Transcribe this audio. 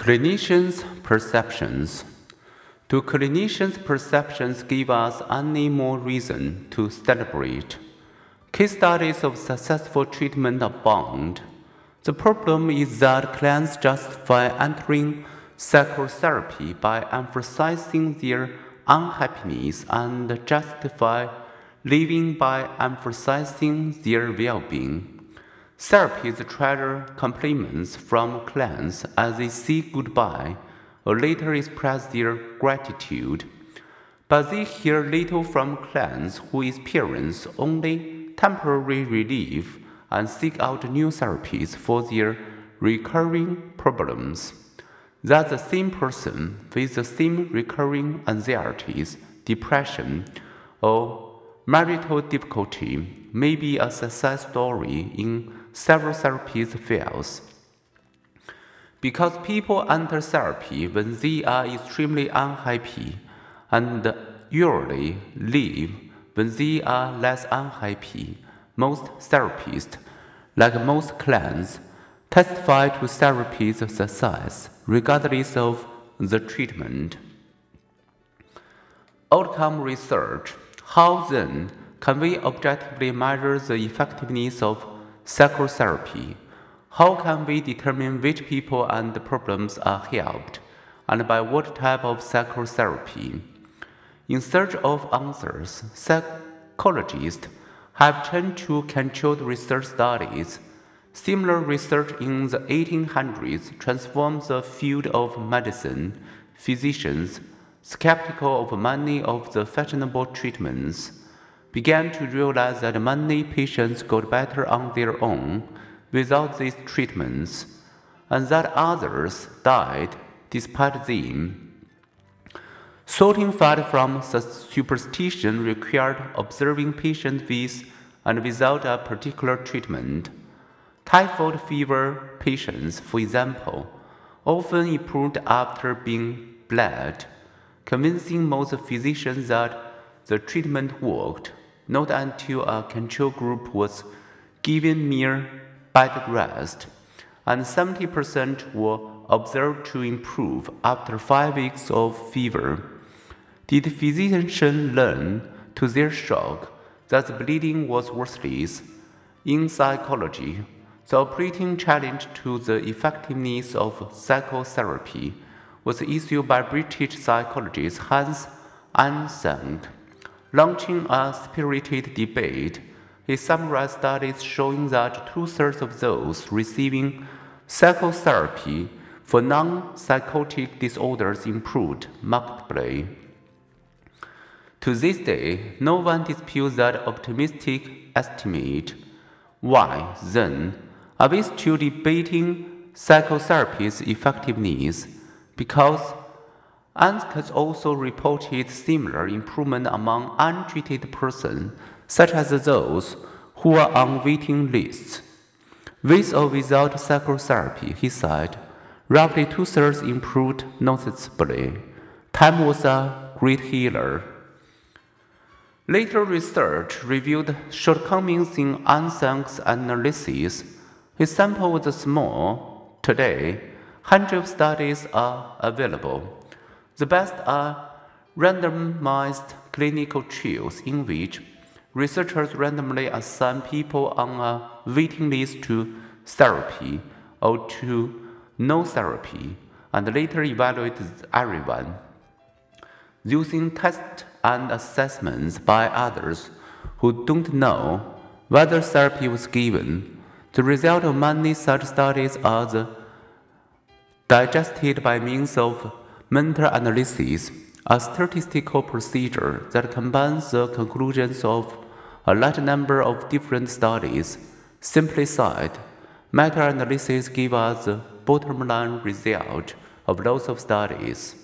Clinicians' perceptions. Do clinicians' perceptions give us any more reason to celebrate? Case studies of successful treatment abound. The problem is that clients justify entering psychotherapy by emphasizing their unhappiness and justify leaving by emphasizing their well being. Therapists treasure compliments from clients as they say goodbye or later express their gratitude. But they hear little from clients who experience only temporary relief and seek out new therapies for their recurring problems. That the same person with the same recurring anxieties, depression, or marital difficulty may be a success story in several therapies fails. Because people enter therapy when they are extremely unhappy and usually leave when they are less unhappy. Most therapists, like most clients, testify to therapy's success regardless of the treatment. Outcome research. How then can we objectively measure the effectiveness of psychotherapy. How can we determine which people and problems are helped, and by what type of psychotherapy? In search of answers, psychologists have turned to controlled research studies. Similar research in the 1800s transformed the field of medicine. Physicians, skeptical of many of the fashionable treatments, began to realize that many patients got better on their own without these treatments, and that others died despite them. Sorting fact from superstition required observing patients with and without a particular treatment. Typhoid fever patients, for example, often improved after being bled, convincing most physicians that the treatment worked not until a control group was given mere bed rest, and 70% were observed to improve after five weeks of fever. Did physicians learn, to their shock, that the bleeding was worthless? In psychology, the operating challenge to the effectiveness of psychotherapy was issued by British psychologist Hans Eysenck Launching a spirited debate, he summarized studies showing that two thirds of those receiving psychotherapy for non psychotic disorders improved markedly. To this day, no one disputes that optimistic estimate. Why, then, are we still debating psychotherapy's effectiveness? Because Eysenck has also reported similar improvement among untreated persons, such as those who are on waiting lists. With or without psychotherapy, he said, roughly two thirds improved noticeably. Time was a great healer. Later research revealed shortcomings in Eysenck's analysis. His sample was small. Today, hundreds of studies are available. The best are randomized clinical trials in which researchers randomly assign people on a waiting list to therapy or to no therapy and later evaluate everyone. Using tests and assessments by others who don't know whether therapy was given, the result of many such studies are digested by means of Meta analysis, a statistical procedure that combines the conclusions of a large number of different studies. Simply said, meta analysis gives us the bottom line result of lots of studies.